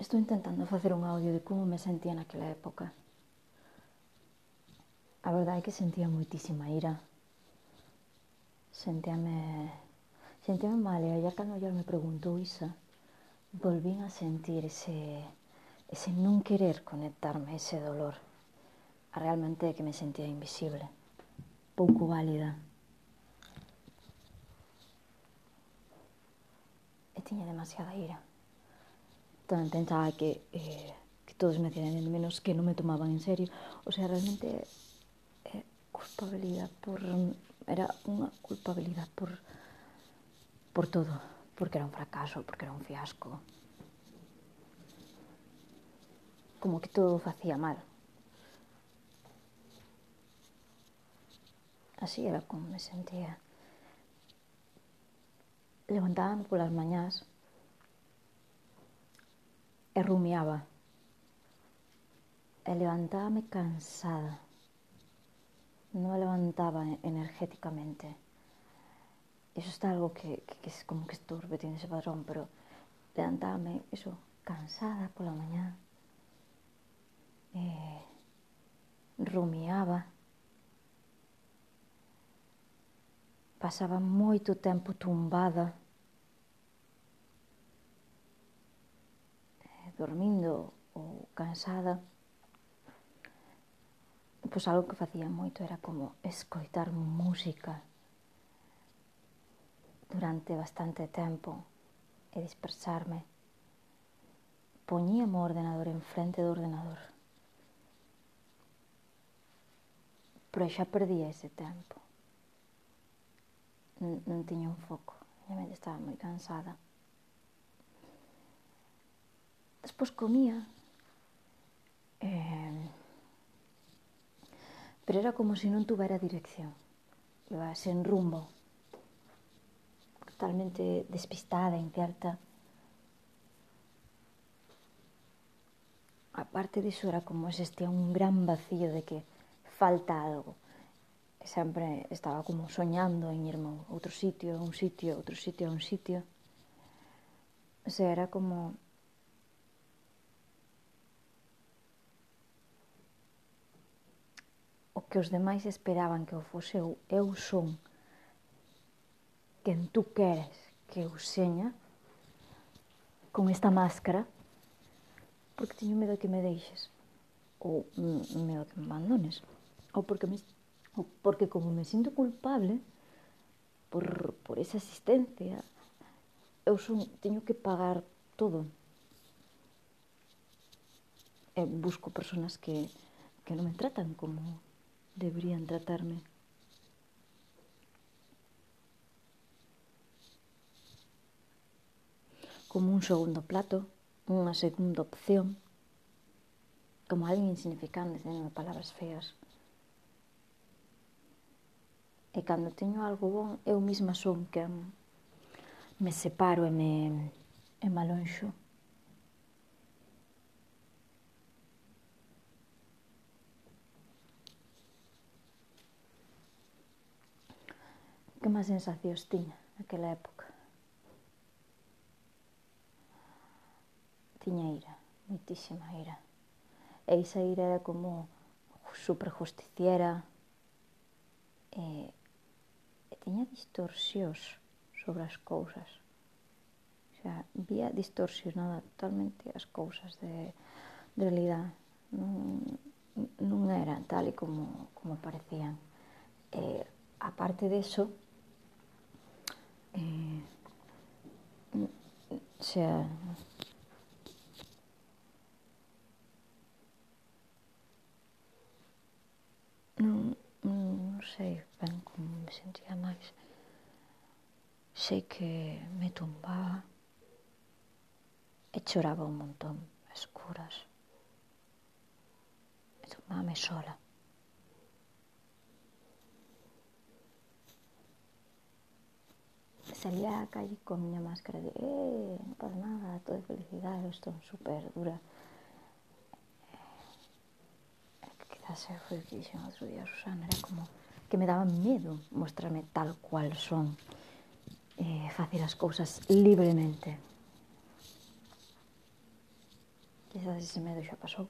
Estou intentando facer un audio de como me sentía naquela época. A verdade é que sentía moitísima ira. Sentíame... Sentíame mal e ayer cando ayer me preguntou Isa, volvín a sentir ese... ese non querer conectarme, ese dolor. A realmente é que me sentía invisible, pouco válida. E tiña demasiada ira. Tamén pensaba que, eh, que todos me hacían menos que non me tomaban en serio. O sea, realmente eh, culpabilidade por... Era unha culpabilidade por, por todo. Porque era un fracaso, porque era un fiasco. Como que todo facía mal. Así era como me sentía. Levantábame polas mañás e rumiaba. E eh, levantábame cansada. Non me levantaba energéticamente. Eso está algo que, que, que es como que estorbe, tiene ese padrón, pero levantábame, iso, cansada pola mañá. Eh, rumiaba. Pasaba moito tempo tumbada. dormindo ou cansada, pois algo que facía moito era como escoitar música durante bastante tempo e dispersarme. Poñíame o ordenador enfrente do ordenador. Pero xa perdía ese tempo. Non, non tiña un foco. A mente estaba moi cansada despois comía. Eh, pero era como se non tuvera dirección. Iba sen rumbo. Totalmente despistada, incierta. Aparte disso era como existía un gran vacío de que falta algo. E sempre estaba como soñando en irme a outro sitio, a un sitio, a outro sitio, a un sitio. O sea, era como que os demais esperaban que o fose eu, eu son quen tú queres que eu seña con esta máscara porque teño medo que me deixes ou medo que me abandones ou porque me, ou porque como me sinto culpable por, por esa existencia eu son, teño que pagar todo. E busco personas que, que non me tratan como deberían tratarme. Como un segundo plato, unha segunda opción, como alguén insignificante tendo palabras feas. E cando teño algo bon, eu mesma son que me separo e me, e me alonxo. Que máis sensacións tiña naquela época? Tiña ira, moitísima ira. E esa ira era como superjusticiera. E, e tiña distorsións sobre as cousas. O sea, vía distorsionada totalmente as cousas de, de realidade. Non, non eran tal e como, como parecían. E, a parte eso, eh, o sea, non, non sei ben como me sentía máis. Sei que me tumbaba e choraba un um montón, escuras. E tumbaba sola. salía a la calle con una máscara de, eh, no pasa nada, todo de felicidad, esto es súper dura. Quizás se fue lo que dije el otro día Susana, era como que me daba miedo mostrarme tal cual son, eh, facer as cousas libremente. Quizás ese medo xa pasou.